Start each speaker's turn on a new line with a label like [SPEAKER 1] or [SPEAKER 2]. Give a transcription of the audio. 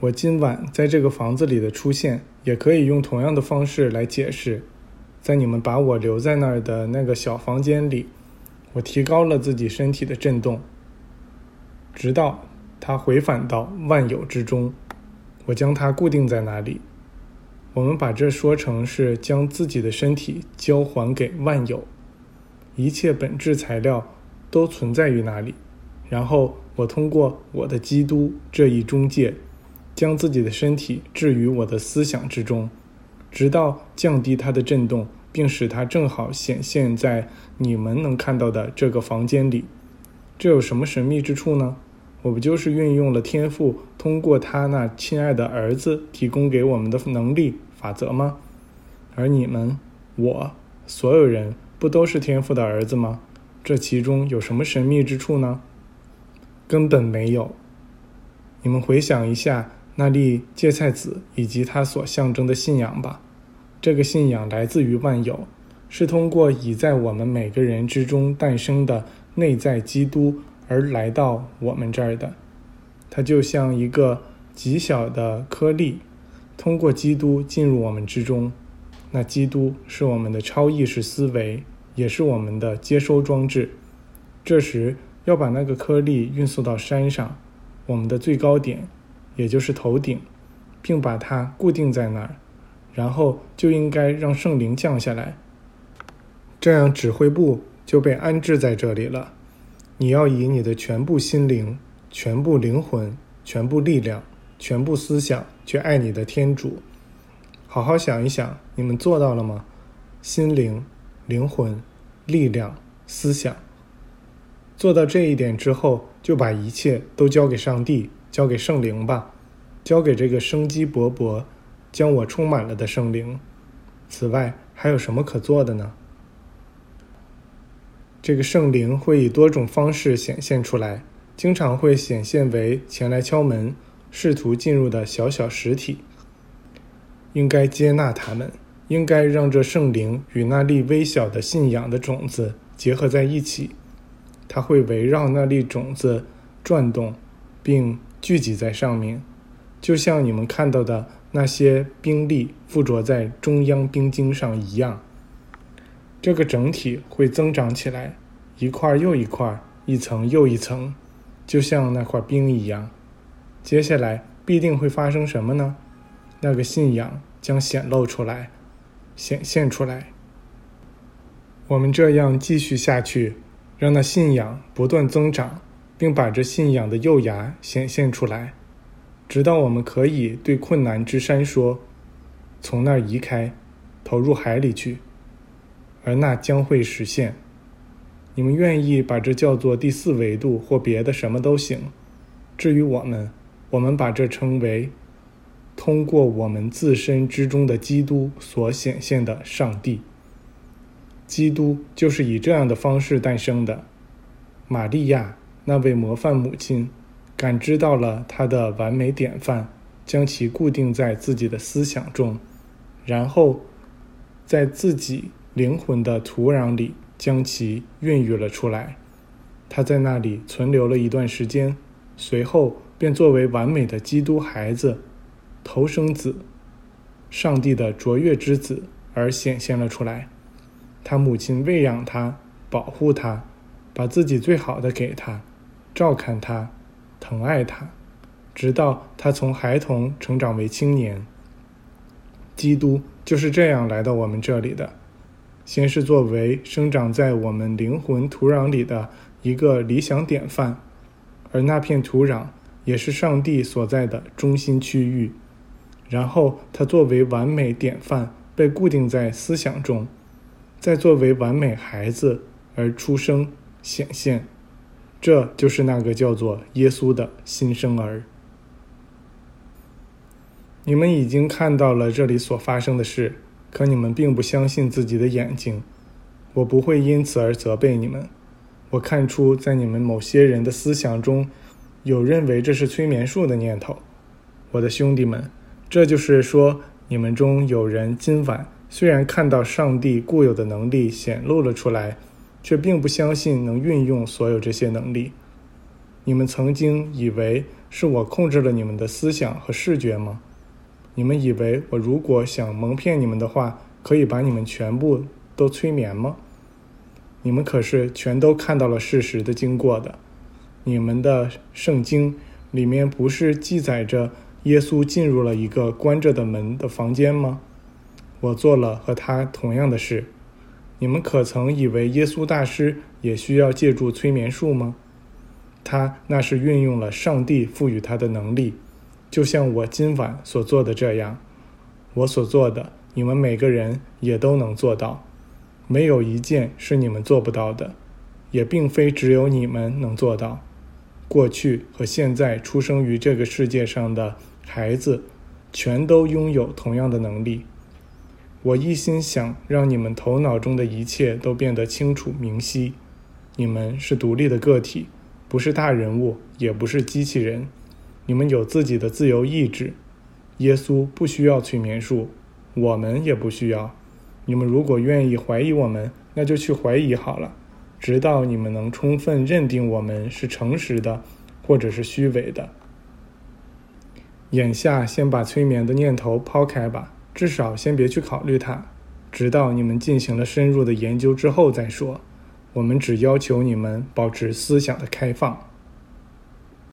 [SPEAKER 1] 我今晚在这个房子里的出现，也可以用同样的方式来解释。在你们把我留在那儿的那个小房间里，我提高了自己身体的振动，直到它回返到万有之中。我将它固定在那里。我们把这说成是将自己的身体交还给万有，一切本质材料都存在于那里。然后我通过我的基督这一中介。将自己的身体置于我的思想之中，直到降低它的振动，并使它正好显现在你们能看到的这个房间里。这有什么神秘之处呢？我不就是运用了天赋通过他那亲爱的儿子提供给我们的能力法则吗？而你们，我，所有人，不都是天赋的儿子吗？这其中有什么神秘之处呢？根本没有。你们回想一下。那粒芥菜籽以及它所象征的信仰吧，这个信仰来自于万有，是通过已在我们每个人之中诞生的内在基督而来到我们这儿的。它就像一个极小的颗粒，通过基督进入我们之中。那基督是我们的超意识思维，也是我们的接收装置。这时要把那个颗粒运送到山上，我们的最高点。也就是头顶，并把它固定在那儿，然后就应该让圣灵降下来，这样指挥部就被安置在这里了。你要以你的全部心灵、全部灵魂、全部力量、全部思想去爱你的天主。好好想一想，你们做到了吗？心灵、灵魂、力量、思想，做到这一点之后，就把一切都交给上帝。交给圣灵吧，交给这个生机勃勃、将我充满了的圣灵。此外，还有什么可做的呢？这个圣灵会以多种方式显现出来，经常会显现为前来敲门、试图进入的小小实体。应该接纳他们，应该让这圣灵与那粒微小的信仰的种子结合在一起。它会围绕那粒种子转动，并。聚集在上面，就像你们看到的那些冰粒附着在中央冰晶上一样。这个整体会增长起来，一块又一块，一层又一层，就像那块冰一样。接下来必定会发生什么呢？那个信仰将显露出来，显现出来。我们这样继续下去，让那信仰不断增长。并把这信仰的幼芽显现出来，直到我们可以对困难之山说：“从那儿移开，投入海里去。”而那将会实现。你们愿意把这叫做第四维度或别的什么都行。至于我们，我们把这称为通过我们自身之中的基督所显现的上帝。基督就是以这样的方式诞生的，玛利亚。那位模范母亲感知到了她的完美典范，将其固定在自己的思想中，然后在自己灵魂的土壤里将其孕育了出来。他在那里存留了一段时间，随后便作为完美的基督孩子、头生子、上帝的卓越之子而显现了出来。他母亲喂养他，保护他，把自己最好的给他。照看他，疼爱他，直到他从孩童成长为青年。基督就是这样来到我们这里的，先是作为生长在我们灵魂土壤里的一个理想典范，而那片土壤也是上帝所在的中心区域。然后他作为完美典范被固定在思想中，再作为完美孩子而出生显现。这就是那个叫做耶稣的新生儿。你们已经看到了这里所发生的事，可你们并不相信自己的眼睛。我不会因此而责备你们。我看出在你们某些人的思想中，有认为这是催眠术的念头。我的兄弟们，这就是说，你们中有人今晚虽然看到上帝固有的能力显露了出来。却并不相信能运用所有这些能力。你们曾经以为是我控制了你们的思想和视觉吗？你们以为我如果想蒙骗你们的话，可以把你们全部都催眠吗？你们可是全都看到了事实的经过的。你们的圣经里面不是记载着耶稣进入了一个关着的门的房间吗？我做了和他同样的事。你们可曾以为耶稣大师也需要借助催眠术吗？他那是运用了上帝赋予他的能力，就像我今晚所做的这样。我所做的，你们每个人也都能做到，没有一件是你们做不到的，也并非只有你们能做到。过去和现在出生于这个世界上的孩子，全都拥有同样的能力。我一心想让你们头脑中的一切都变得清楚明晰。你们是独立的个体，不是大人物，也不是机器人。你们有自己的自由意志。耶稣不需要催眠术，我们也不需要。你们如果愿意怀疑我们，那就去怀疑好了，直到你们能充分认定我们是诚实的，或者是虚伪的。眼下，先把催眠的念头抛开吧。至少先别去考虑它，直到你们进行了深入的研究之后再说。我们只要求你们保持思想的开放。